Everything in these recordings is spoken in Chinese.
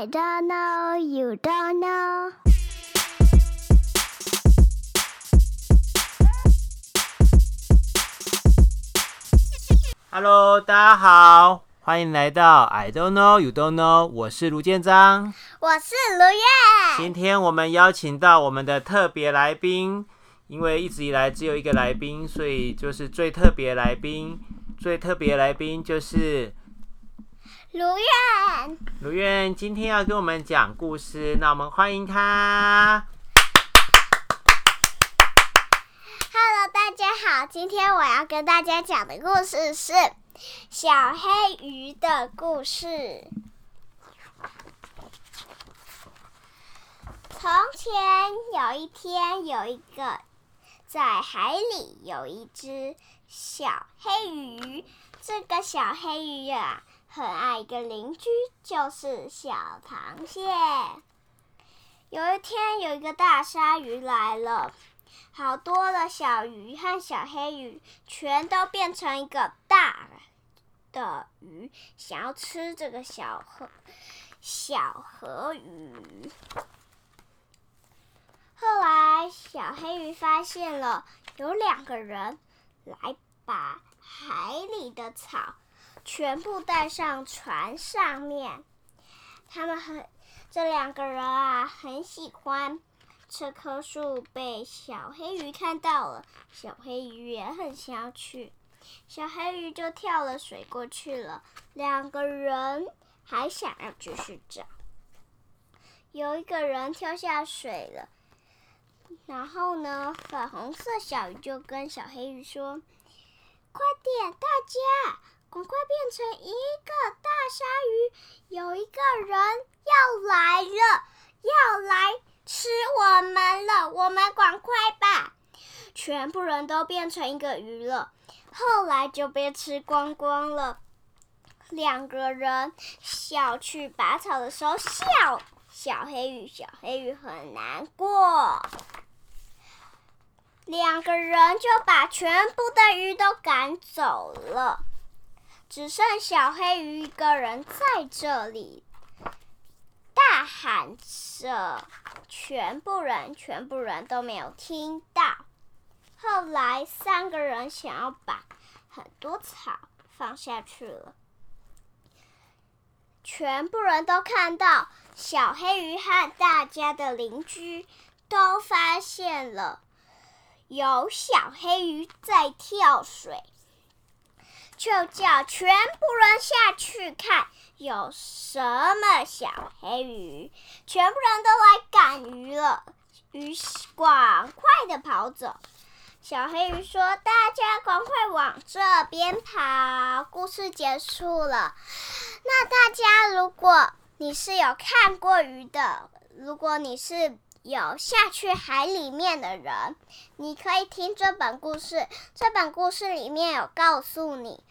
I don't know, you don't know. Hello，大家好，欢迎来到 I don't know, you don't know。我是卢建章，我是卢月。今天我们邀请到我们的特别来宾，因为一直以来只有一个来宾，所以就是最特别来宾。最特别来宾就是。卢苑，卢苑今天要跟我们讲故事，那我们欢迎他。Hello，大家好，今天我要跟大家讲的故事是小黑鱼的故事。从前有一天，有一个在海里有一只小黑鱼，这个小黑鱼啊。很爱一个邻居，就是小螃蟹。有一天，有一个大鲨鱼来了，好多的小鱼和小黑鱼全都变成一个大的鱼，想要吃这个小河小河鱼。后来，小黑鱼发现了有两个人来把海里的草。全部带上船上面，他们很这两个人啊，很喜欢这棵树。被小黑鱼看到了，小黑鱼也很想要去，小黑鱼就跳了水过去了。两个人还想要继续找，有一个人跳下水了，然后呢，粉红色小鱼就跟小黑鱼说：“快点，大家！”赶快变成一个大鲨鱼！有一个人要来了，要来吃我们了！我们赶快吧！全部人都变成一个鱼了，后来就被吃光光了。两个人要去拔草的时候，笑小黑鱼，小黑鱼很难过。两个人就把全部的鱼都赶走了。只剩小黑鱼一个人在这里，大喊着，全部人，全部人都没有听到。后来三个人想要把很多草放下去了，全部人都看到小黑鱼和大家的邻居都发现了有小黑鱼在跳水。就叫全部人下去看有什么小黑鱼，全部人都来赶鱼了。鱼赶快的跑走，小黑鱼说：“大家赶快往这边跑。”故事结束了。那大家，如果你是有看过鱼的，如果你是。有下去海里面的人，你可以听这本故事。这本故事里面有告诉你，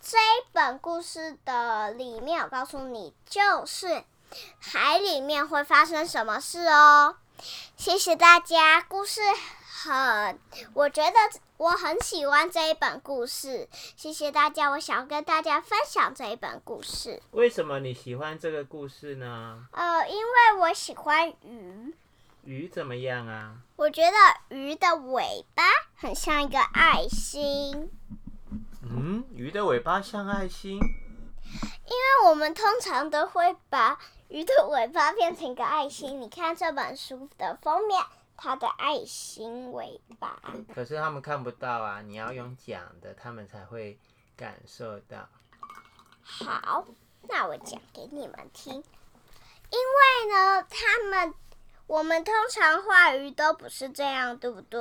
这一本故事的里面有告诉你，就是海里面会发生什么事哦。谢谢大家，故事很，我觉得我很喜欢这一本故事。谢谢大家，我想要跟大家分享这一本故事。为什么你喜欢这个故事呢？呃，因为我喜欢鱼。鱼怎么样啊？我觉得鱼的尾巴很像一个爱心。嗯，鱼的尾巴像爱心？因为我们通常都会把鱼的尾巴变成一个爱心。你看这本书的封面，它的爱心尾巴。可是他们看不到啊，你要用讲的，他们才会感受到。好，那我讲给你们听。因为呢，他们。我们通常画鱼都不是这样，对不对？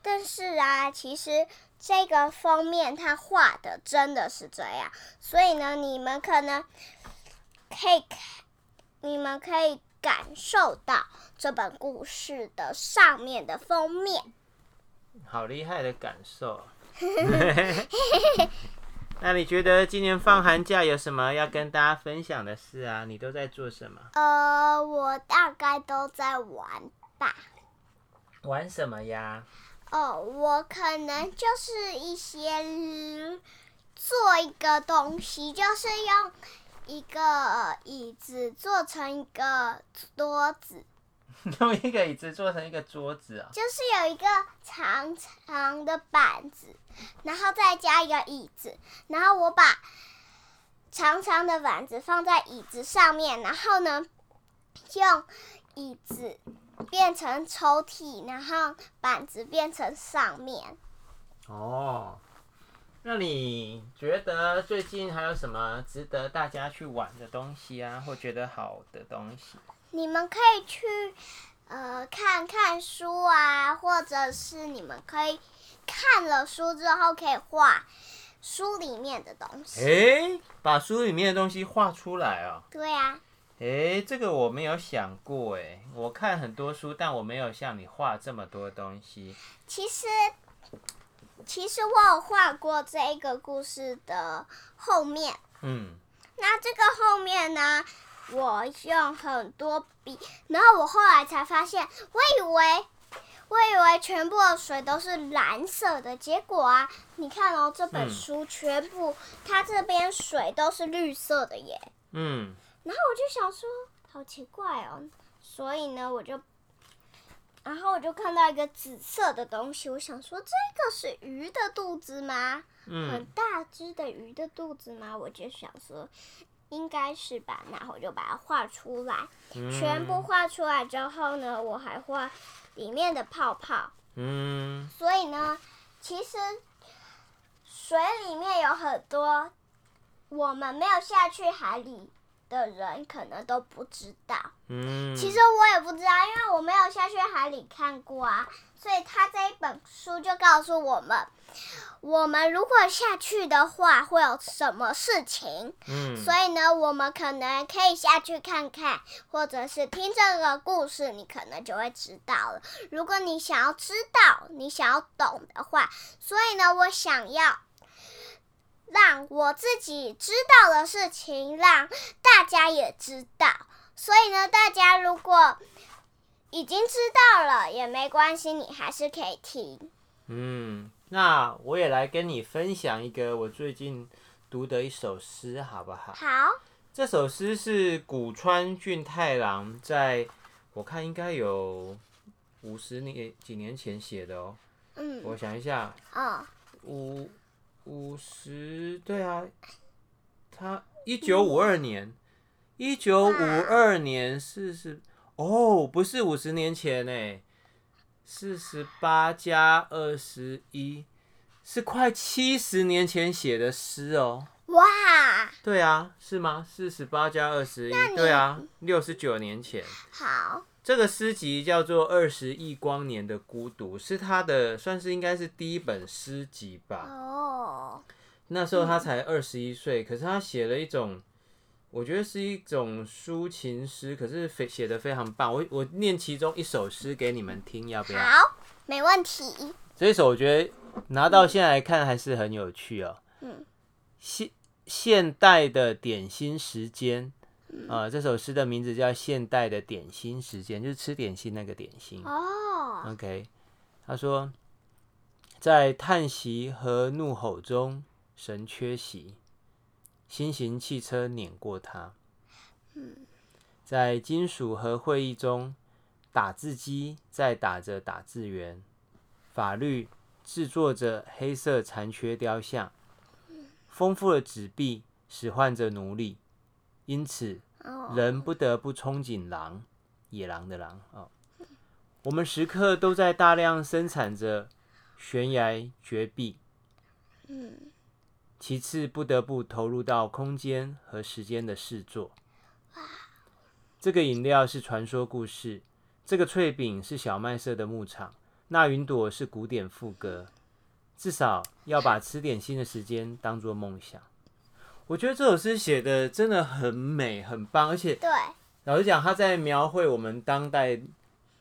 但是啊，其实这个封面它画的真的是这样，所以呢，你们可能可以看，你们可以感受到这本故事的上面的封面。好厉害的感受！那你觉得今年放寒假有什么要跟大家分享的事啊？你都在做什么？呃，我大概都在玩吧。玩什么呀？哦，我可能就是一些做一个东西，就是用一个椅子做成一个桌子。用一个椅子做成一个桌子啊？就是有一个长长的板子，然后再加一个椅子，然后我把长长的板子放在椅子上面，然后呢，用椅子变成抽屉，然后板子变成上面。哦，那你觉得最近还有什么值得大家去玩的东西啊，或觉得好的东西？你们可以去呃看看书啊，或者是你们可以看了书之后可以画书里面的东西。诶，把书里面的东西画出来啊？对呀。诶，这个我没有想过哎。我看很多书，但我没有像你画这么多东西。其实，其实我有画过这一个故事的后面。嗯。那这个后面呢？我用很多笔，然后我后来才发现，我以为我以为全部的水都是蓝色的，结果啊，你看哦，这本书全部、嗯、它这边水都是绿色的耶。嗯。然后我就想说，好奇怪哦，所以呢，我就，然后我就看到一个紫色的东西，我想说，这个是鱼的肚子吗？嗯。很大只的鱼的肚子吗？我就想说。应该是吧，然后我就把它画出来，嗯、全部画出来之后呢，我还画里面的泡泡。嗯。所以呢，其实水里面有很多我们没有下去海里的人可能都不知道。嗯。其实我也不知道，因为我没有下去海里看过啊，所以他这一本书就告诉我们。我们如果下去的话，会有什么事情？嗯，所以呢，我们可能可以下去看看，或者是听这个故事，你可能就会知道了。如果你想要知道，你想要懂的话，所以呢，我想要让我自己知道的事情，让大家也知道。所以呢，大家如果已经知道了也没关系，你还是可以听。嗯。那我也来跟你分享一个我最近读的一首诗，好不好？好。这首诗是古川俊太郎在，我看应该有五十年几年前写的哦。嗯。我想一下。嗯。五五十，对啊，他一九五二年，一九五二年四十，哦，不是五十年前呢。四十八加二十一，是快七十年前写的诗哦。哇！对啊，是吗？四十八加二十一，对啊，六十九年前。好。这个诗集叫做《二十亿光年的孤独》，是他的，算是应该是第一本诗集吧。哦。那时候他才二十一岁，可是他写了一种。我觉得是一种抒情诗，可是非写的非常棒。我我念其中一首诗给你们听，要不要？好，没问题。这一首我觉得拿到现在来看还是很有趣哦。嗯。现现代的点心时间啊、呃，这首诗的名字叫《现代的点心时间》，就是吃点心那个点心。哦。OK，他说，在叹息和怒吼中，神缺席。新型汽车碾过它，在金属和会议中，打字机在打着打字员，法律制作着黑色残缺雕像，丰富的纸币使唤着奴隶，因此人不得不憧憬狼，野狼的狼哦。我们时刻都在大量生产着悬崖绝壁。其次，不得不投入到空间和时间的试作。这个饮料是传说故事，这个脆饼是小麦色的牧场，那云朵是古典副歌。至少要把吃点心的时间当做梦想。我觉得这首诗写的真的很美，很棒，而且对，老实讲，他在描绘我们当代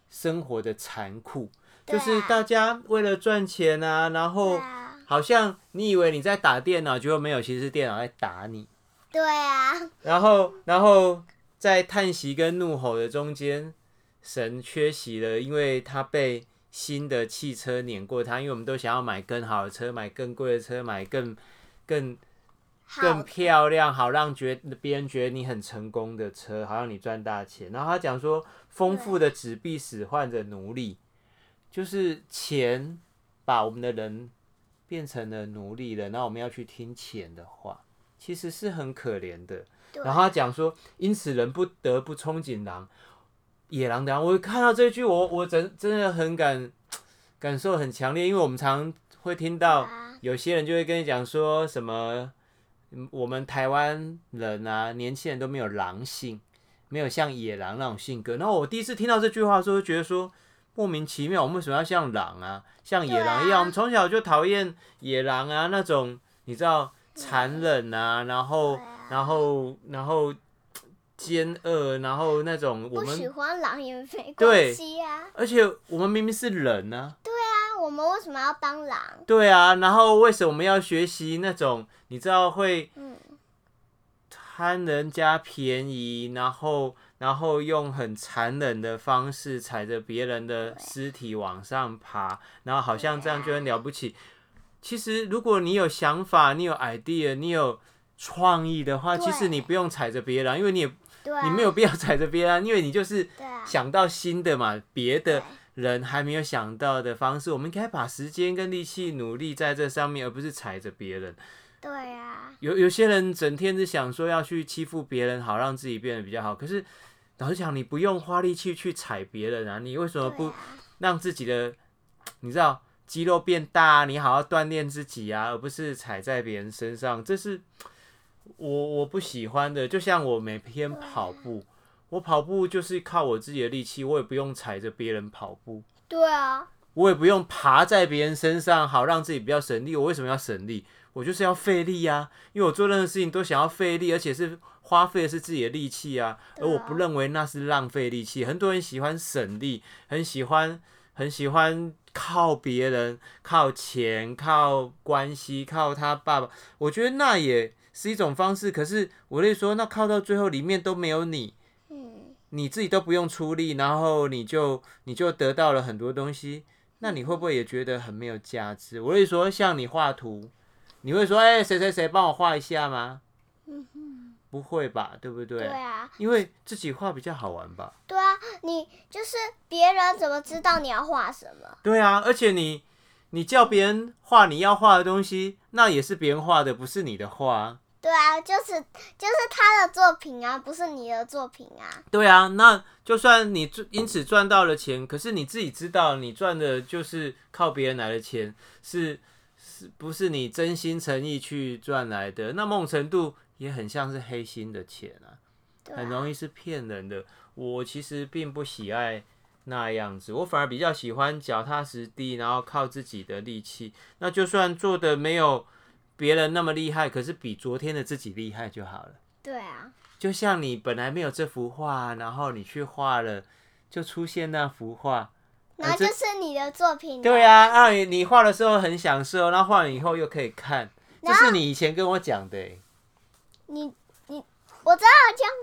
生活的残酷，就是大家为了赚钱啊，然后。好像你以为你在打电脑，结果没有，其实是电脑在打你。对啊。然后，然后在叹息跟怒吼的中间，神缺席了，因为他被新的汽车碾过他。因为我们都想要买更好的车，买更贵的车，买更更更漂亮，好让觉别人觉得你很成功的车，好让你赚大钱。然后他讲说，丰富的纸币使唤着奴隶，就是钱把我们的人变成了奴隶了，那我们要去听钱的话，其实是很可怜的。然后他讲说，因此人不得不憧憬狼，野狼的。我看到这句我，我我真真的很感感受很强烈，因为我们常会听到有些人就会跟你讲说什么。我们台湾人啊，年轻人都没有狼性，没有像野狼那种性格。然后我第一次听到这句话的时候，就觉得说莫名其妙，我们为什么要像狼啊，像野狼一样？啊、我们从小就讨厌野狼啊，那种你知道残忍啊，然后、啊、然后然后奸恶，然后那种我们喜欢狼也没关系啊。而且我们明明是人啊。对啊。我们为什么要当狼？对啊，然后为什么我们要学习那种你知道会贪人家便宜，然后然后用很残忍的方式踩着别人的尸体往上爬，然后好像这样就很了不起。其实如果你有想法，你有 idea，你有创意的话，其实你不用踩着别人，因为你也你没有必要踩着别人，因为你就是想到新的嘛，别的。人还没有想到的方式，我们应该把时间跟力气努力在这上面，而不是踩着别人。对呀。有有些人整天是想说要去欺负别人，好让自己变得比较好。可是老实讲，你不用花力气去踩别人啊，你为什么不让自己的，你知道肌肉变大，你好好锻炼自己啊，而不是踩在别人身上？这是我我不喜欢的。就像我每天跑步。我跑步就是靠我自己的力气，我也不用踩着别人跑步。对啊，我也不用爬在别人身上，好让自己比较省力。我为什么要省力？我就是要费力呀，因为我做任何事情都想要费力，而且是花费的是自己的力气啊。而我不认为那是浪费力气。很多人喜欢省力，很喜欢很喜欢靠别人、靠钱、靠关系、靠他爸爸。我觉得那也是一种方式。可是我会说，那靠到最后里面都没有你。你自己都不用出力，然后你就你就得到了很多东西，那你会不会也觉得很没有价值？我会说，像你画图，你会说，哎，谁谁谁帮我画一下吗？嗯哼，不会吧，对不对？对啊，因为自己画比较好玩吧。对啊，你就是别人怎么知道你要画什么？对啊，而且你你叫别人画你要画的东西，那也是别人画的，不是你的画。对啊，就是就是他的作品啊，不是你的作品啊。对啊，那就算你因此赚到了钱，可是你自己知道，你赚的就是靠别人来的钱，是是不是你真心诚意去赚来的？那某种程度也很像是黑心的钱啊，很容易是骗人的。我其实并不喜爱那样子，我反而比较喜欢脚踏实地，然后靠自己的力气。那就算做的没有。别人那么厉害，可是比昨天的自己厉害就好了。对啊，就像你本来没有这幅画，然后你去画了，就出现那幅画，那就是你的作品。对啊，啊，你画的时候很享受，然后画完以后又可以看，这是你以前跟我讲的。你你，我知道这样。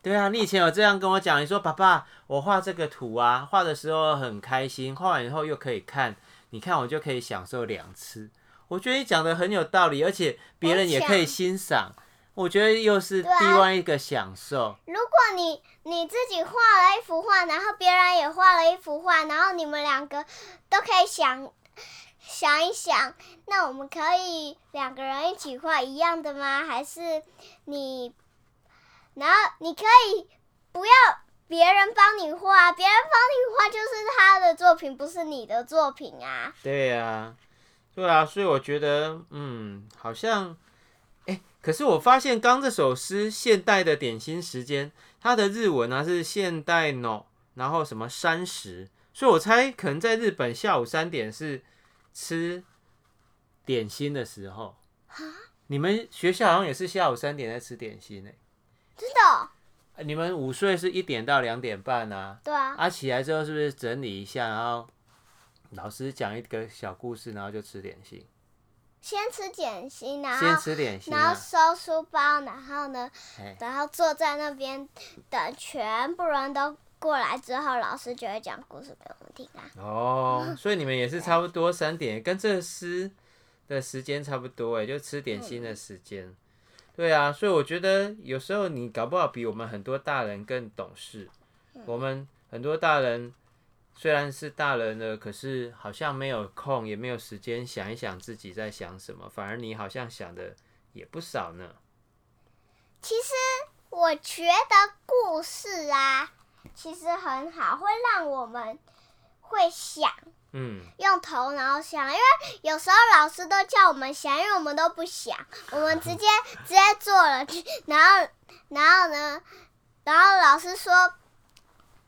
对啊，你以前有这样跟我讲，你说爸爸，我画这个图啊，画的时候很开心，画完以后又可以看，你看我就可以享受两次。我觉得你讲的很有道理，而且别人也可以欣赏。我觉得又是另外一个享受。如果你你自己画了一幅画，然后别人也画了一幅画，然后你们两个都可以想想一想，那我们可以两个人一起画一样的吗？还是你，然后你可以不要别人帮你画，别人帮你画就是他的作品，不是你的作品啊。对呀。对啊，所以我觉得，嗯，好像，哎，可是我发现刚这首诗，现代的点心时间，它的日文呢是现代 no，然后什么三十，所以我猜可能在日本下午三点是吃点心的时候。你们学校好像也是下午三点在吃点心呢？真的？你们午睡是一点到两点半啊？对啊。啊，起来之后是不是整理一下，然后？老师讲一个小故事，然后就吃点心。先吃点心，然后先吃点心，然后收书包，然后呢，然后坐在那边等全部人都过来之后，老师就会讲故事给我们听啊。哦，所以你们也是差不多三点，跟这个诗的时间差不多哎，就吃点心的时间。对啊，所以我觉得有时候你搞不好比我们很多大人更懂事。嗯、我们很多大人虽然是大人了，可是好像没有空，也没有时间想一想自己在想什么。反而你好像想的也不少呢。其实我觉得故事啊，其实很好，会让我们会想。嗯，用头脑想，因为有时候老师都叫我们想，因为我们都不想，我们直接直接做了，然后然后呢，然后老师说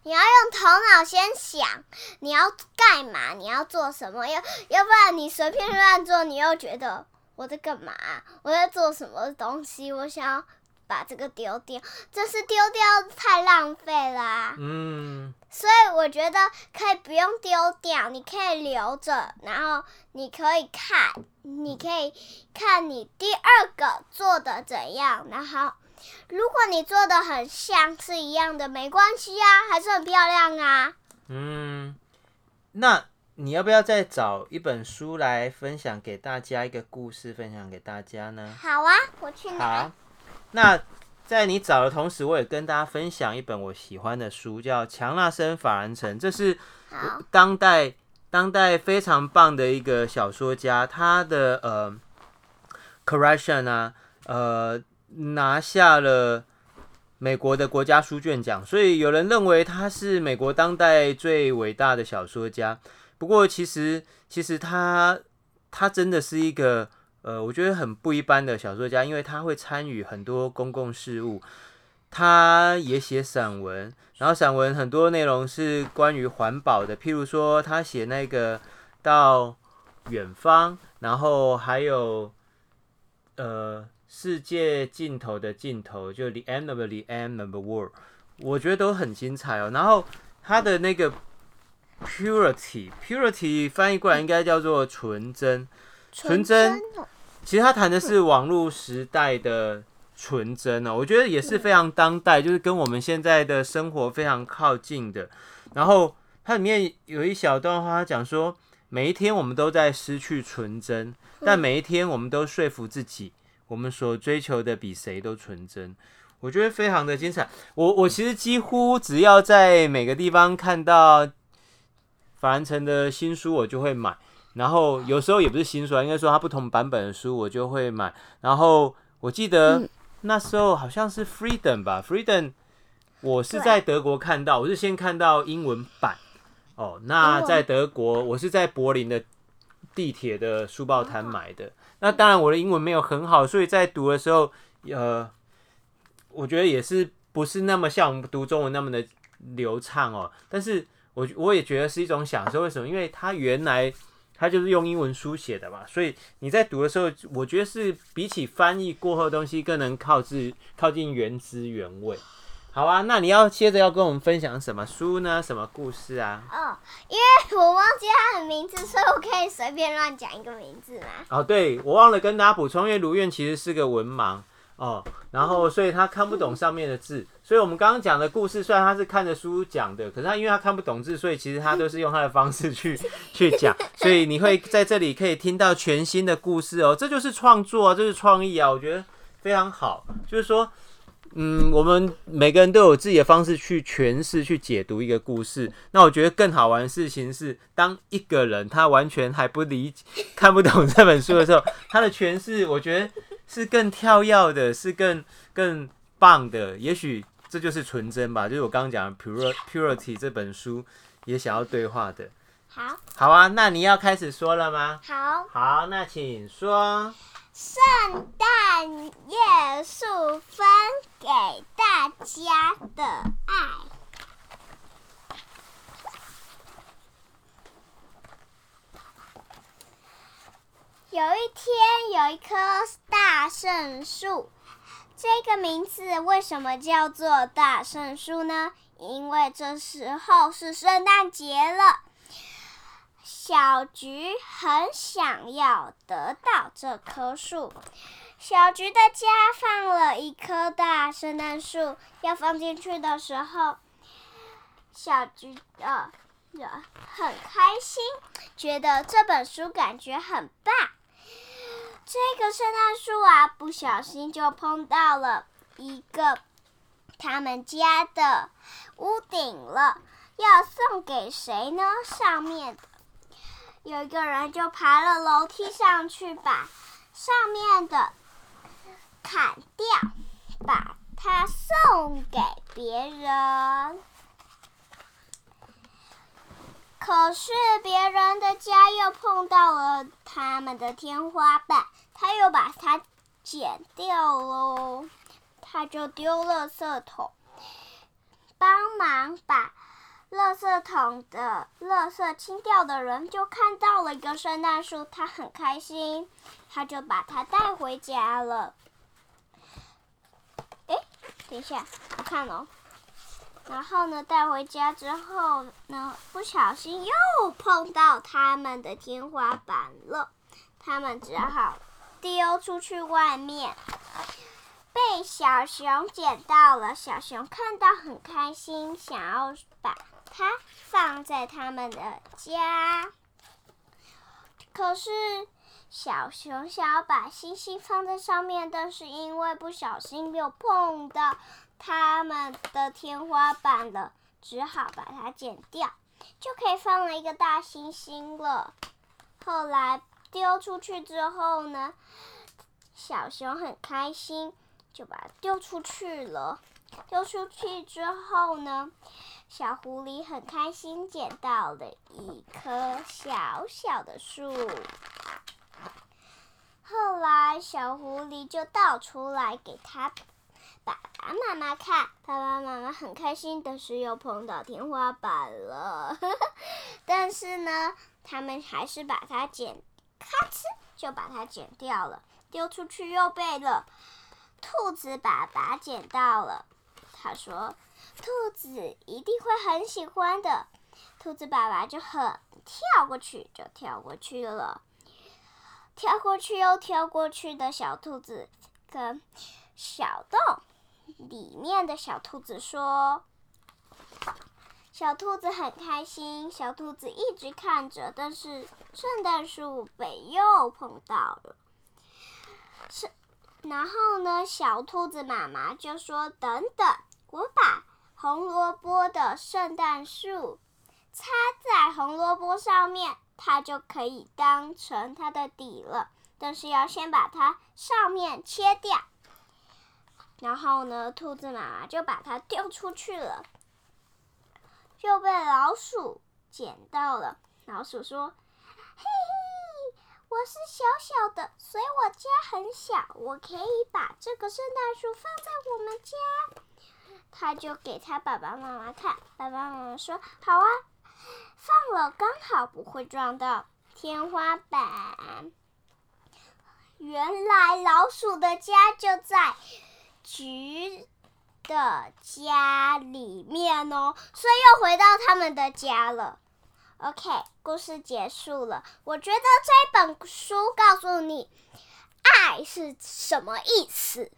你要用头脑先想，你要干嘛，你要做什么，要要不然你随便乱做，你又觉得我在干嘛，我在做什么东西，我想要。把这个丢掉，这是丢掉太浪费啦、啊。嗯，所以我觉得可以不用丢掉，你可以留着，然后你可以看，你可以看你第二个做的怎样。然后，如果你做的很像是一样的，没关系啊，还是很漂亮啊。嗯，那你要不要再找一本书来分享给大家一个故事，分享给大家呢？好啊，我去拿。那在你找的同时，我也跟大家分享一本我喜欢的书，叫《强纳森·法兰城》，这是当代当代非常棒的一个小说家，他的呃，correction 啊，呃，拿下了美国的国家书卷奖，所以有人认为他是美国当代最伟大的小说家。不过，其实其实他他真的是一个。呃，我觉得很不一般的小说家，因为他会参与很多公共事务，他也写散文，然后散文很多内容是关于环保的，譬如说他写那个到远方，然后还有呃世界尽头的尽头，就 the end of the end of the world，我觉得都很精彩哦。然后他的那个 purity purity 翻译过来应该叫做纯真。纯真，其实他谈的是网络时代的纯真哦，我觉得也是非常当代，就是跟我们现在的生活非常靠近的。然后它里面有一小段话，他讲说，每一天我们都在失去纯真，但每一天我们都说服自己，我们所追求的比谁都纯真。我觉得非常的精彩。我我其实几乎只要在每个地方看到法兰城的新书，我就会买。然后有时候也不是新书啊，应该说它不同版本的书我就会买。然后我记得那时候好像是 Freedom 吧，Freedom，我是在德国看到，我是先看到英文版。哦，那在德国，我是在柏林的地铁的书报摊买的。那当然我的英文没有很好，所以在读的时候，呃，我觉得也是不是那么像我们读中文那么的流畅哦。但是我我也觉得是一种享受，为什么？因为它原来。它就是用英文书写的嘛，所以你在读的时候，我觉得是比起翻译过后的东西更能靠自靠近原汁原味。好啊，那你要接着要跟我们分享什么书呢？什么故事啊？哦，因为我忘记他的名字，所以我可以随便乱讲一个名字吗？哦，对，我忘了跟大家补充，因为卢院其实是个文盲。哦，然后所以他看不懂上面的字，所以我们刚刚讲的故事，虽然他是看着书讲的，可是他因为他看不懂字，所以其实他都是用他的方式去 去讲，所以你会在这里可以听到全新的故事哦，这就是创作啊，这是创意啊，我觉得非常好。就是说，嗯，我们每个人都有自己的方式去诠释、去解读一个故事。那我觉得更好玩的事情是，当一个人他完全还不理解、看不懂这本书的时候，他的诠释，我觉得。是更跳跃的，是更更棒的。也许这就是纯真吧，就是我刚刚讲的《Purity》这本书也想要对话的。好，好啊，那你要开始说了吗？好，好，那请说。圣诞夜树分给大家的爱。有一天，有一棵大圣树。这个名字为什么叫做大圣树呢？因为这时候是圣诞节了。小菊很想要得到这棵树。小菊的家放了一棵大圣诞树，要放进去的时候，小菊的很开心，觉得这本书感觉很棒。这个圣诞树啊，不小心就碰到了一个他们家的屋顶了。要送给谁呢？上面有一个人就爬了楼梯上去，把上面的砍掉，把它送给别人。可是别人的家又碰到了他们的天花板，他又把它剪掉喽。他就丢了色桶，帮忙把垃圾桶的垃圾清掉的人就看到了一个圣诞树，他很开心，他就把它带回家了。哎，等一下，我看哦。然后呢，带回家之后呢，不小心又碰到他们的天花板了，他们只好丢出去外面，被小熊捡到了。小熊看到很开心，想要把它放在他们的家。可是小熊想要把星星放在上面，但是因为不小心又碰到。他们的天花板了，只好把它剪掉，就可以放了一个大星星了。后来丢出去之后呢，小熊很开心，就把它丢出去了。丢出去之后呢，小狐狸很开心，捡到了一棵小小的树。后来小狐狸就倒出来给他。爸爸妈妈看，爸爸妈妈很开心，但是又碰到天花板了。但是呢，他们还是把它剪，咔哧就把它剪掉了，丢出去又被了兔子爸爸捡到了。他说：“兔子一定会很喜欢的。”兔子爸爸就很跳过去，就跳过去了。跳过去又跳过去的小兔子跟小洞。里面的小兔子说：“小兔子很开心，小兔子一直看着，但是圣诞树被又碰到了。是，然后呢，小兔子妈妈就说：‘等等，我把红萝卜的圣诞树插在红萝卜上面，它就可以当成它的底了。但是要先把它上面切掉。’”然后呢，兔子妈妈就把它丢出去了，又被老鼠捡到了。老鼠说：“嘿嘿，我是小小的，所以我家很小，我可以把这个圣诞树放在我们家。”他就给他爸爸妈妈看，爸爸妈妈说：“好啊，放了刚好不会撞到天花板。”原来老鼠的家就在。橘的家里面哦，所以又回到他们的家了。OK，故事结束了。我觉得这本书告诉你，爱是什么意思。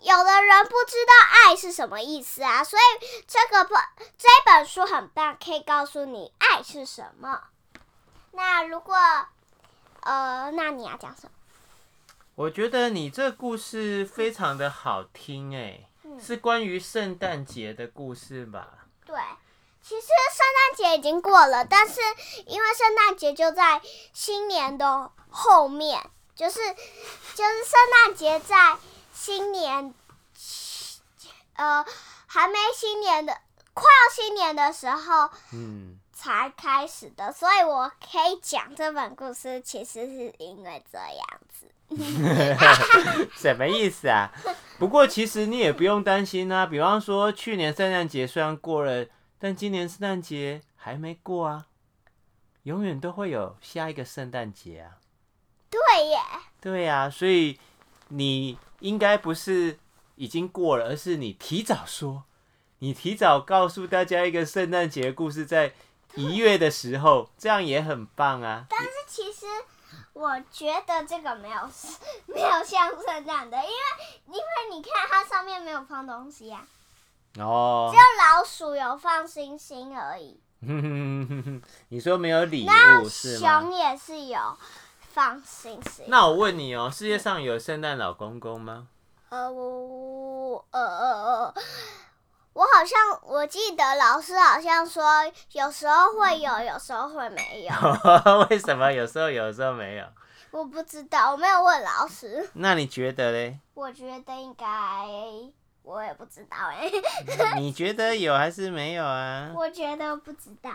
有的人不知道爱是什么意思啊，所以这个本这本书很棒，可以告诉你爱是什么。那如果呃，那你要讲什么？我觉得你这故事非常的好听哎，嗯、是关于圣诞节的故事吧？对，其实圣诞节已经过了，但是因为圣诞节就在新年的后面，就是就是圣诞节在新年，呃，还没新年的，快要新年的时候，嗯，才开始的，嗯、所以我可以讲这本故事，其实是因为这样子。什么意思啊？不过其实你也不用担心啊。比方说，去年圣诞节虽然过了，但今年圣诞节还没过啊。永远都会有下一个圣诞节啊。对耶。对呀，所以你应该不是已经过了，而是你提早说，你提早告诉大家一个圣诞节的故事，在一月的时候，这样也很棒啊。但是其实。我觉得这个没有没有像圣诞的，因为因为你看它上面没有放东西呀、啊，哦，只有老鼠有放星星而已。你说没有礼物是吗？熊也是有放星星。那我问你哦，世界上有圣诞老公公吗？呃，我呃呃呃，我好像我记得老师好像说，有时候会有，有时候会没有。为什么有时候有，有时候没有？我不知道，我没有问老师。那你觉得嘞？我觉得应该，我也不知道哎。你觉得有还是没有啊？我觉得不知道。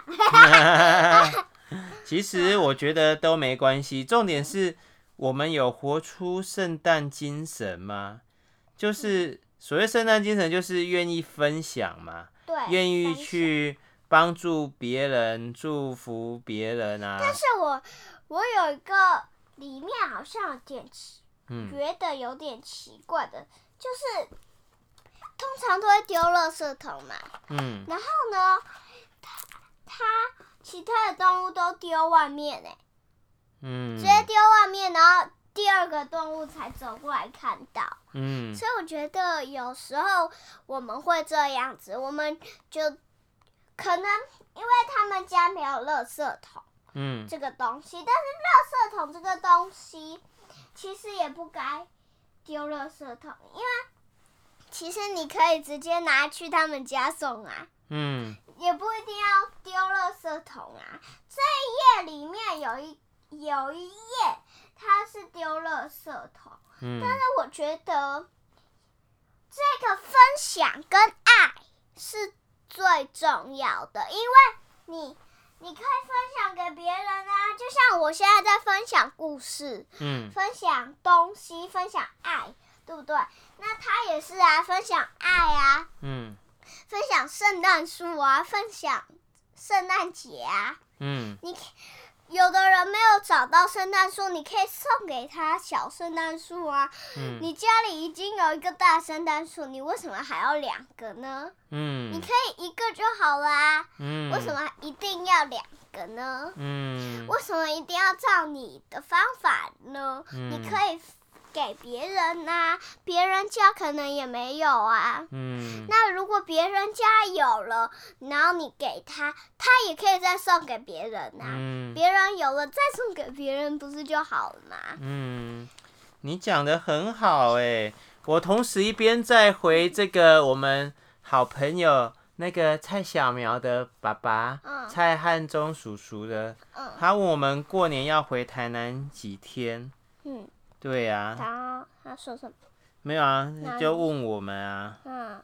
其实我觉得都没关系，重点是我们有活出圣诞精神吗？就是所谓圣诞精神，就是愿意分享嘛，对，愿意去帮助别人、祝福别人啊。但是我我有一个。里面好像有点奇，觉得有点奇怪的，嗯、就是通常都会丢垃圾桶嘛，嗯，然后呢，它它其他的动物都丢外面呢，嗯，直接丢外面，然后第二个动物才走过来看到，嗯，所以我觉得有时候我们会这样子，我们就可能因为他们家没有垃圾桶。嗯，这个东西，但是垃圾桶这个东西，其实也不该丢垃圾桶，因为其实你可以直接拿去他们家送啊。嗯，也不一定要丢垃圾桶啊。这一页里面有一有一页，它是丢垃圾桶。嗯，但是我觉得这个分享跟爱是最重要的，因为你。你可以分享给别人啊，就像我现在在分享故事，嗯，分享东西，分享爱，对不对？那他也是啊，分享爱啊，嗯，分享圣诞树啊，分享圣诞节啊，嗯，你。有的人没有找到圣诞树，你可以送给他小圣诞树啊。嗯，你家里已经有一个大圣诞树，你为什么还要两个呢？嗯，你可以一个就好啦。嗯，为什么一定要两个呢？嗯，为什么一定要照你的方法呢？嗯，你可以。给别人呐、啊，别人家可能也没有啊。嗯。那如果别人家有了，然后你给他，他也可以再送给别人呐、啊。嗯。别人有了再送给别人，不是就好了吗？嗯，你讲的很好哎。我同时一边在回这个我们好朋友那个蔡小苗的爸爸，嗯、蔡汉忠叔叔的，嗯、他问我们过年要回台南几天。嗯。对呀、啊，他他说什么？没有啊，就问我们啊。嗯，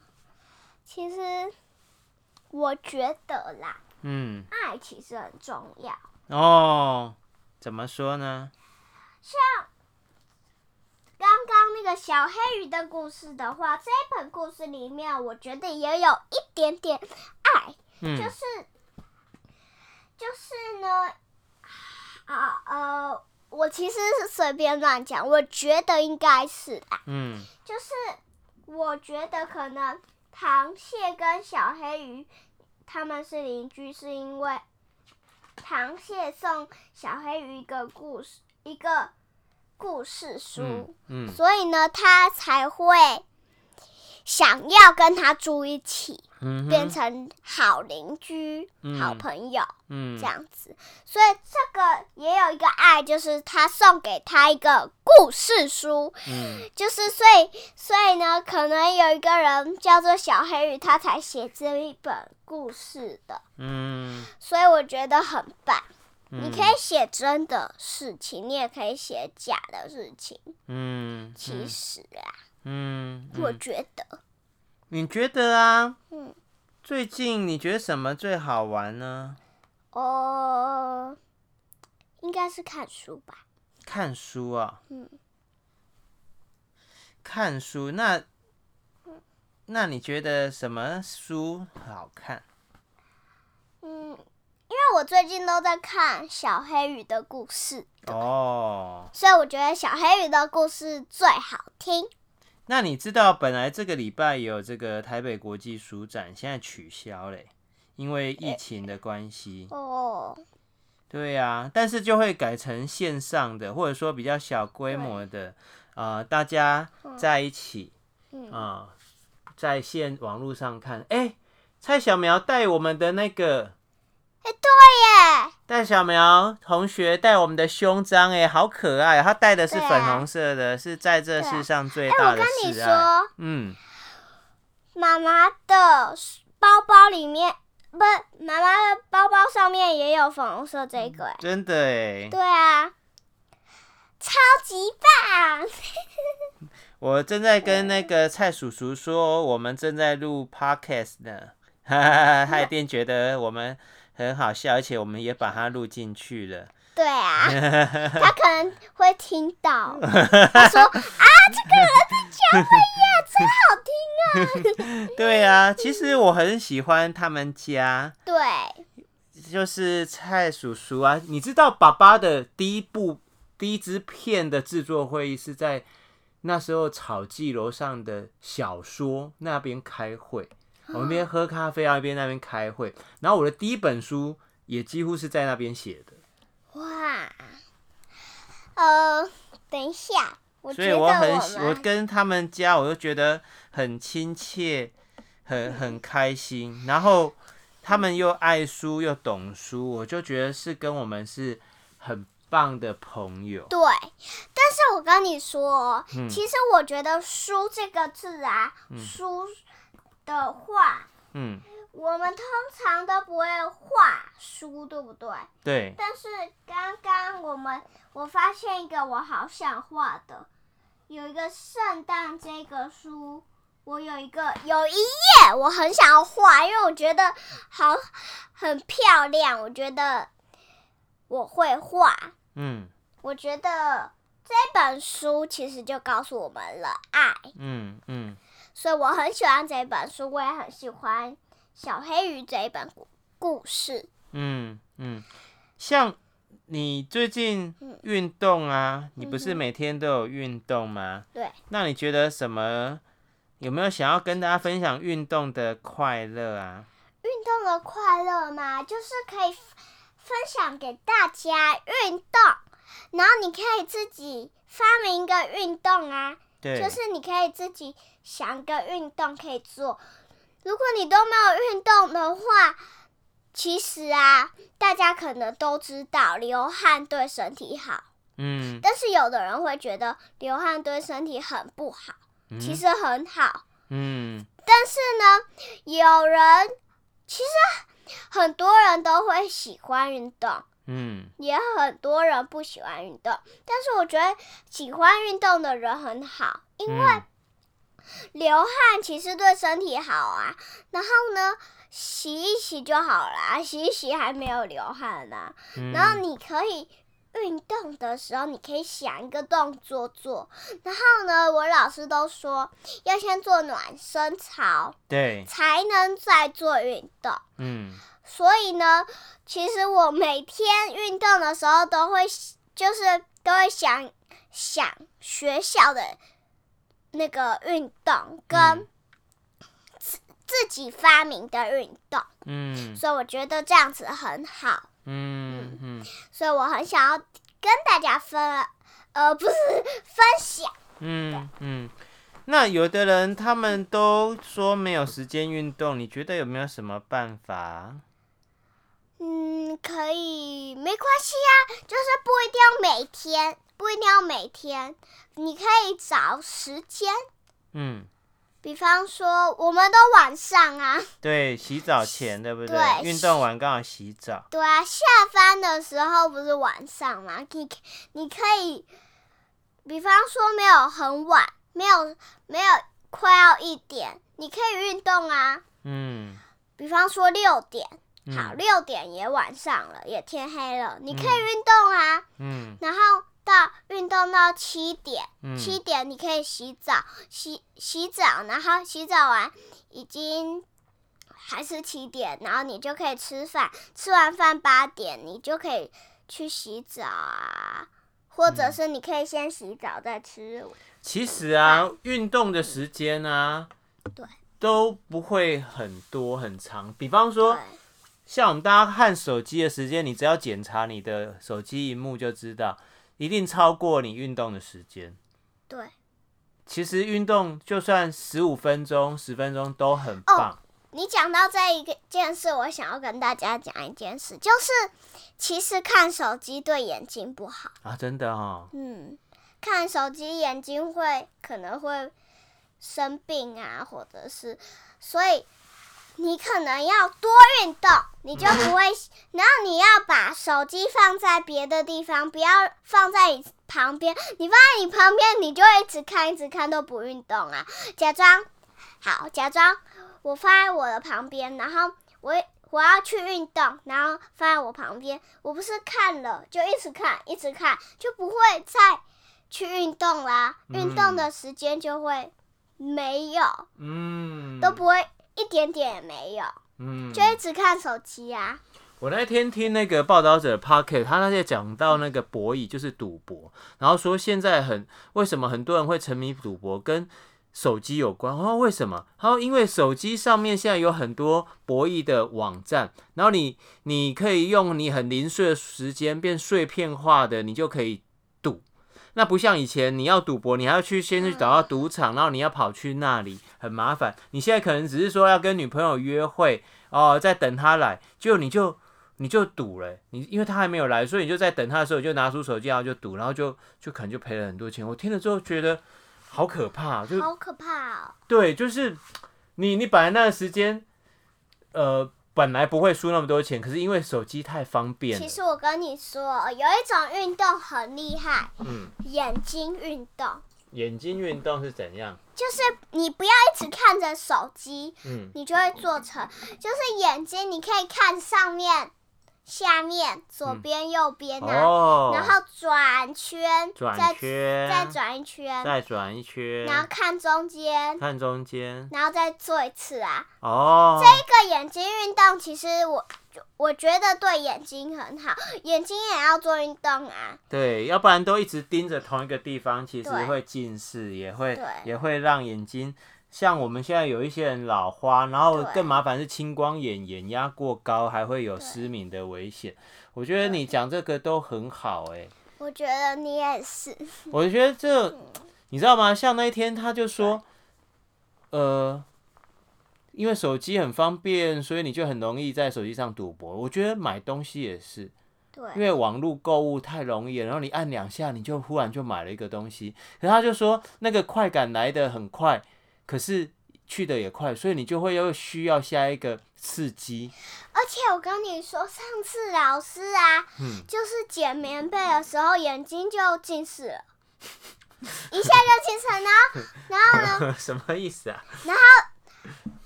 其实我觉得啦，嗯，爱其实很重要。哦，怎么说呢？像刚刚那个小黑鱼的故事的话，这一本故事里面，我觉得也有一点点爱，嗯、就是就是呢，啊呃。我其实是随便乱讲，我觉得应该是啊。嗯，就是我觉得可能螃蟹跟小黑鱼他们是邻居，是因为螃蟹送小黑鱼一个故事，一个故事书，嗯，嗯，所以呢，他才会想要跟他住一起。变成好邻居、嗯、好朋友，嗯，这样子，所以这个也有一个爱，就是他送给他一个故事书，嗯，就是所以所以呢，可能有一个人叫做小黑鱼，他才写这一本故事的，嗯，所以我觉得很棒。嗯、你可以写真的事情，你也可以写假的事情，嗯，其实啊，嗯，嗯。我觉得。你觉得啊？嗯，最近你觉得什么最好玩呢？哦，应该是看书吧。看书啊？嗯，看书，那，那你觉得什么书好看？嗯，因为我最近都在看小黑鱼的故事。哦。所以我觉得小黑鱼的故事最好听。那你知道本来这个礼拜有这个台北国际书展，现在取消嘞，因为疫情的关系。哦。对呀，但是就会改成线上的，或者说比较小规模的，呃，大家在一起，啊，在线网络上看。哎，蔡小苗带我们的那个，哎，对耶。戴小苗同学戴我们的胸章，哎，好可爱！他戴的是粉红色的，啊、是在这世上最大的我跟你说、嗯，妈妈的包包里面，不，妈妈的包包上面也有粉红色这个，哎，真的哎。对啊，超级棒！我正在跟那个蔡叔叔说，我们正在录 podcast 呢，哈哈，他一定觉得我们。很好笑，而且我们也把它录进去了。对啊，他可能会听到。他说：“啊，这个人在讲话呀，真好听啊！”对啊，其实我很喜欢他们家。对，就是蔡叔叔啊，你知道爸爸的第一部第一支片的制作会议是在那时候草记楼上的小说那边开会。我们边喝咖啡啊，一边那边开会。然后我的第一本书也几乎是在那边写的。哇，呃，等一下，我所以我很喜，我跟他们家，我就觉得很亲切，很很开心。然后他们又爱书又懂书，我就觉得是跟我们是很棒的朋友。对，但是我跟你说，嗯、其实我觉得“书”这个字啊，嗯、书。的话，嗯，我们通常都不会画书，对不对？对。但是刚刚我们我发现一个我好想画的，有一个圣诞这个书，我有一个有一页我很想要画，因为我觉得好很漂亮，我觉得我会画。嗯，我觉得这本书其实就告诉我们了爱。嗯嗯。嗯所以我很喜欢这一本书，我也很喜欢小黑鱼这一本故故事。嗯嗯，像你最近运动啊，嗯、你不是每天都有运动吗？对。那你觉得什么？有没有想要跟大家分享运动的快乐啊？运动的快乐嘛，就是可以分享给大家运动，然后你可以自己发明一个运动啊。对。就是你可以自己。想个运动可以做，如果你都没有运动的话，其实啊，大家可能都知道流汗对身体好，嗯，但是有的人会觉得流汗对身体很不好，嗯、其实很好，嗯，但是呢，有人其实很多人都会喜欢运动，嗯，也很多人不喜欢运动，但是我觉得喜欢运动的人很好，因为、嗯。流汗其实对身体好啊，然后呢，洗一洗就好啦，洗一洗还没有流汗呢、啊。嗯、然后你可以运动的时候，你可以想一个动作做。然后呢，我老师都说要先做暖身操，对，才能再做运动。嗯，所以呢，其实我每天运动的时候都会，就是都会想想学校的。那个运动跟自自己发明的运动，嗯，所以我觉得这样子很好，嗯嗯，所以我很想要跟大家分，呃，不是分享，嗯嗯。那有的人他们都说没有时间运动，你觉得有没有什么办法？嗯，可以，没关系啊，就是不一定要每天。不一定要每天，你可以找时间。嗯，比方说，我们都晚上啊。对，洗澡前，对不对？对，运动完刚好洗澡。对啊，下班的时候不是晚上吗？你你可以，比方说没有很晚，没有没有快要一点，你可以运动啊。嗯。比方说六点，好，六点也晚上了，也天黑了，你可以运动啊。嗯。然后。到运动到七点，嗯、七点你可以洗澡，洗洗澡，然后洗澡完已经还是七点，然后你就可以吃饭，吃完饭八点你就可以去洗澡啊，或者是你可以先洗澡再吃。其实啊，运动的时间啊，对，都不会很多很长。比方说，对像我们大家看手机的时间，你只要检查你的手机荧幕就知道。一定超过你运动的时间。对，其实运动就算十五分钟、十分钟都很棒。哦，你讲到这一个件事，我想要跟大家讲一件事，就是其实看手机对眼睛不好啊，真的哦。嗯，看手机眼睛会可能会生病啊，或者是，所以你可能要多运动，你就不会。然后你要把手机放在别的地方，不要放在你旁边。你放在你旁边，你就一直看，一直看都不运动啊。假装好，假装。我放在我的旁边，然后我我要去运动，然后放在我旁边。我不是看了就一直看，一直看，就不会再去运动啦。运动的时间就会没有，嗯，都不会一点点也没有，嗯，就一直看手机啊。我那天听那个报道者 Pocket，他那天讲到那个博弈就是赌博，然后说现在很为什么很多人会沉迷赌博跟。手机有关哦？为什么？他说，因为手机上面现在有很多博弈的网站，然后你你可以用你很零碎的时间变碎片化的，你就可以赌。那不像以前，你要赌博，你还要去先去找到赌场，然后你要跑去那里，很麻烦。你现在可能只是说要跟女朋友约会哦，在等她来，就你就你就赌了。你因为她还没有来，所以你就在等她的时候，你就拿出手机然后就赌，然后就就可能就赔了很多钱。我听了之后觉得。好可怕，就好可怕哦。对，就是你，你本来那个时间，呃，本来不会输那么多钱，可是因为手机太方便。其实我跟你说，有一种运动很厉害，嗯，眼睛运动。眼睛运动是怎样？就是你不要一直看着手机，嗯，你就会做成，就是眼睛你可以看上面。下面左边右边啊，哦、然后转圈，转圈，再再转一圈，再转一圈，然后看中间，看中间，然后再做一次啊。哦，这个眼睛运动其实我我觉得对眼睛很好，眼睛也要做运动啊。对，要不然都一直盯着同一个地方，其实会近视，也会对。也会让眼睛。像我们现在有一些人老花，然后更麻烦是青光眼，眼压过高，还会有失明的危险。我觉得你讲这个都很好，欸，哎。我觉得你也是。我觉得这，你知道吗？像那一天他就说，呃，因为手机很方便，所以你就很容易在手机上赌博。我觉得买东西也是，对，因为网络购物太容易了，然后你按两下，你就忽然就买了一个东西。可是他就说，那个快感来的很快。可是去的也快，所以你就会又需要下一个刺激。而且我跟你说，上次老师啊，嗯、就是捡棉被的时候，眼睛就近视了，一下就近视，然后，然后呢？什么意思啊？然后，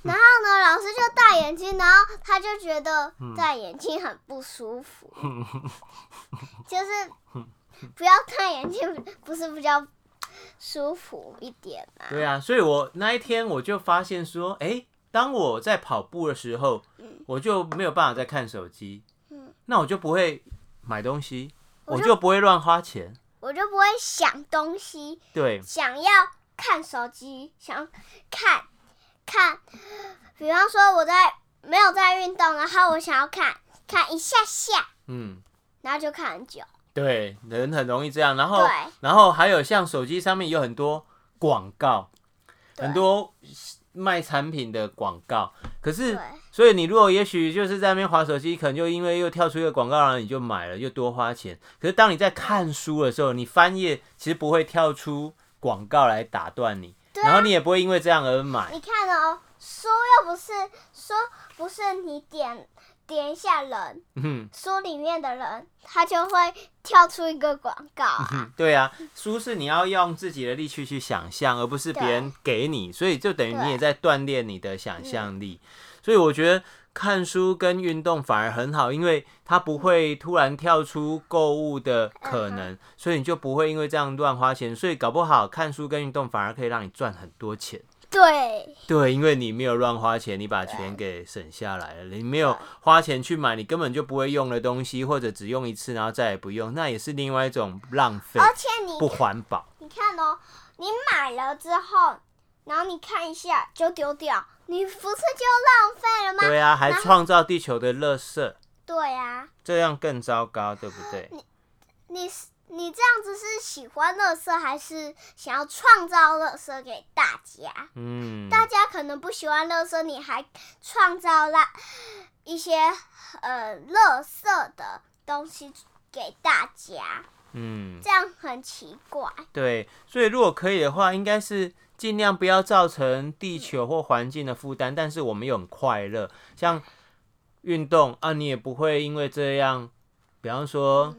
然后呢？老师就戴眼镜，然后他就觉得戴眼镜很不舒服，嗯、就是不要戴眼镜，不是比较。舒服一点嘛？对啊，所以我那一天我就发现说，哎、欸，当我在跑步的时候，嗯、我就没有办法再看手机，嗯、那我就不会买东西，我就，我就不会乱花钱，我就不会想东西，对，想要看手机，想看看，比方说我在没有在运动，然后我想要看看一下下，嗯，然后就看很久。对，人很容易这样。然后，然后还有像手机上面有很多广告，很多卖产品的广告。可是，所以你如果也许就是在那边划手机，可能就因为又跳出一个广告，然后你就买了，又多花钱。可是当你在看书的时候，你翻页其实不会跳出广告来打断你，对然后你也不会因为这样而买。你看哦，书又不是书，不是你点。点一下人，嗯、书里面的人，他就会跳出一个广告啊、嗯。对啊，书是你要用自己的力气去想象，而不是别人给你，所以就等于你也在锻炼你的想象力。所以我觉得看书跟运动反而很好，因为它不会突然跳出购物的可能，嗯、所以你就不会因为这样乱花钱。所以搞不好看书跟运动反而可以让你赚很多钱。对对，因为你没有乱花钱，你把钱给省下来了。你没有花钱去买你根本就不会用的东西，或者只用一次然后再也不用，那也是另外一种浪费，而且你不环保。你看哦，你买了之后，然后你看一下就丢掉，你不是就浪费了吗？对啊，还创造地球的垃圾。对啊，这样更糟糕，对不对？你你你这样子是喜欢乐色，还是想要创造乐色给大家？嗯，大家可能不喜欢乐色，你还创造了一些呃乐色的东西给大家。嗯，这样很奇怪。对，所以如果可以的话，应该是尽量不要造成地球或环境的负担，但是我们又很快乐。像运动啊，你也不会因为这样，比方说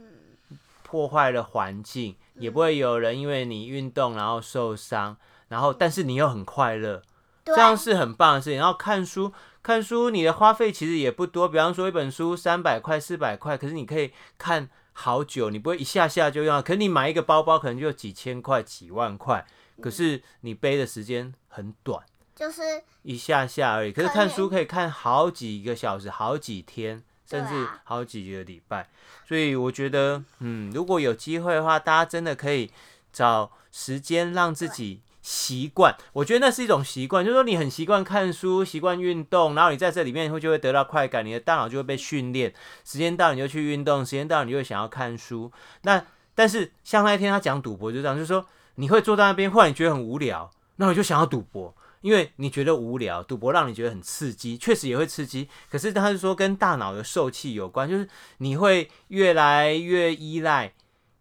破坏了环境，也不会有人因为你运动然后受伤，然后但是你又很快乐，这样是很棒的事情。然后看书，看书你的花费其实也不多，比方说一本书三百块、四百块，可是你可以看。好久，你不会一下下就用，可是你买一个包包可能就几千块、几万块，可是你背的时间很短，就是一下下而已。可是看书可以看好几个小时、好几天，甚至好几个礼拜。所以我觉得，嗯，如果有机会的话，大家真的可以找时间让自己。习惯，我觉得那是一种习惯，就是说你很习惯看书，习惯运动，然后你在这里面会就会得到快感，你的大脑就会被训练。时间到你就去运动，时间到你就会想要看书。那但是像那一天他讲赌博就这样，就是说你会坐在那边，忽然你觉得很无聊，那你就想要赌博，因为你觉得无聊，赌博让你觉得很刺激，确实也会刺激。可是他是说跟大脑的受气有关，就是你会越来越依赖，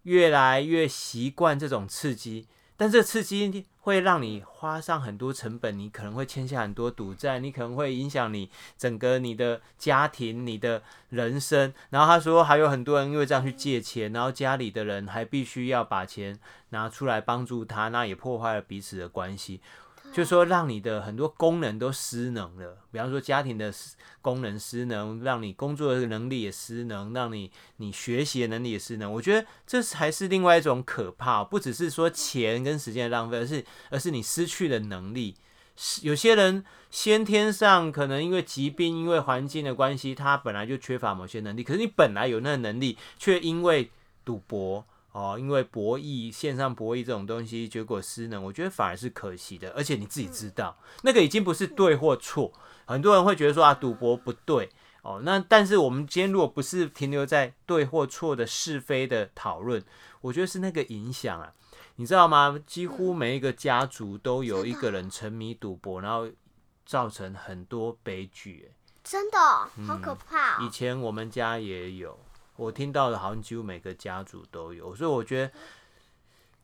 越来越习惯这种刺激，但这刺激。会让你花上很多成本，你可能会欠下很多赌债，你可能会影响你整个你的家庭、你的人生。然后他说，还有很多人因为这样去借钱，然后家里的人还必须要把钱拿出来帮助他，那也破坏了彼此的关系。就是说，让你的很多功能都失能了，比方说家庭的功能失能，让你工作的能力也失能，让你你学习的能力也失能。我觉得这才是另外一种可怕，不只是说钱跟时间的浪费，而是而是你失去了能力。有些人先天上可能因为疾病、因为环境的关系，他本来就缺乏某些能力，可是你本来有那个能力，却因为赌博。哦，因为博弈、线上博弈这种东西，结果失能，我觉得反而是可惜的。而且你自己知道，那个已经不是对或错。很多人会觉得说啊，赌博不对哦。那但是我们今天如果不是停留在对或错的是非的讨论，我觉得是那个影响啊，你知道吗？几乎每一个家族都有一个人沉迷赌博，然后造成很多悲剧。真的，好可怕哦。以前我们家也有。我听到的，好像几乎每个家族都有，所以我觉得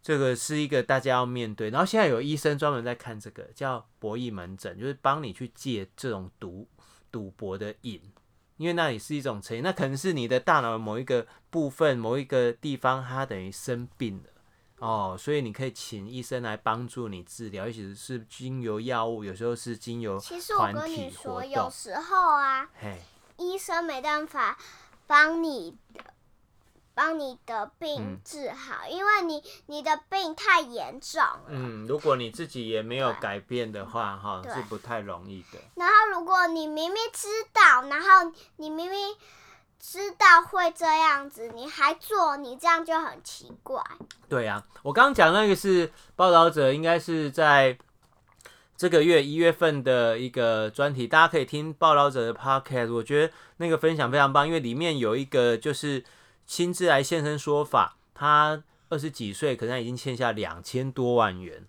这个是一个大家要面对。然后现在有医生专门在看这个，叫博弈门诊，就是帮你去戒这种赌赌博的瘾，因为那里是一种成瘾，那可能是你的大脑某一个部分、某一个地方，它等于生病了哦，所以你可以请医生来帮助你治疗，尤其是经由药物，有时候是经由其实我跟你说，有时候啊，医生没办法。帮你的，帮你的病治好，嗯、因为你你的病太严重了。嗯，如果你自己也没有改变的话，哈，是不太容易的。然后，如果你明明知道，然后你明明知道会这样子，你还做，你这样就很奇怪。对啊，我刚刚讲那个是报道者，应该是在。这个月一月份的一个专题，大家可以听报道者的 podcast，我觉得那个分享非常棒，因为里面有一个就是亲自来现身说法，他二十几岁，可能已经欠下两千多万元。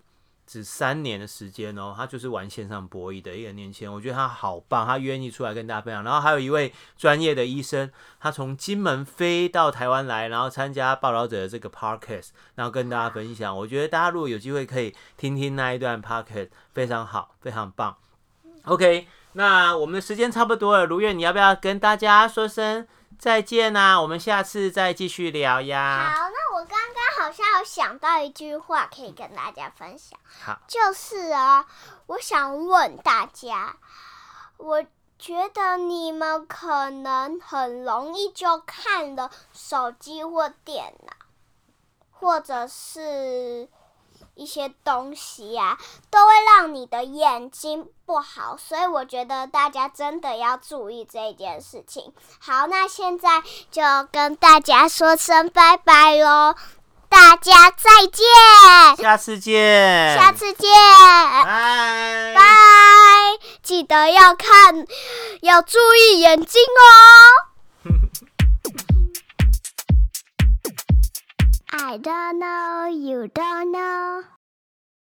只三年的时间哦，他就是玩线上博弈的一个年轻人，我觉得他好棒，他愿意出来跟大家分享。然后还有一位专业的医生，他从金门飞到台湾来，然后参加报道者的这个 podcast，然后跟大家分享。我觉得大家如果有机会可以听听那一段 podcast，非常好，非常棒。OK，那我们的时间差不多了，如愿你要不要跟大家说声再见啊？我们下次再继续聊呀。好，那我刚刚。好像有想到一句话可以跟大家分享，好，就是啊，我想问大家，我觉得你们可能很容易就看了手机或电脑，或者是一些东西呀、啊，都会让你的眼睛不好，所以我觉得大家真的要注意这件事情。好，那现在就跟大家说声拜拜喽。大家再见，下次见，下次见，拜拜，记得要看，要注意眼睛哦。I don't know, you don't know.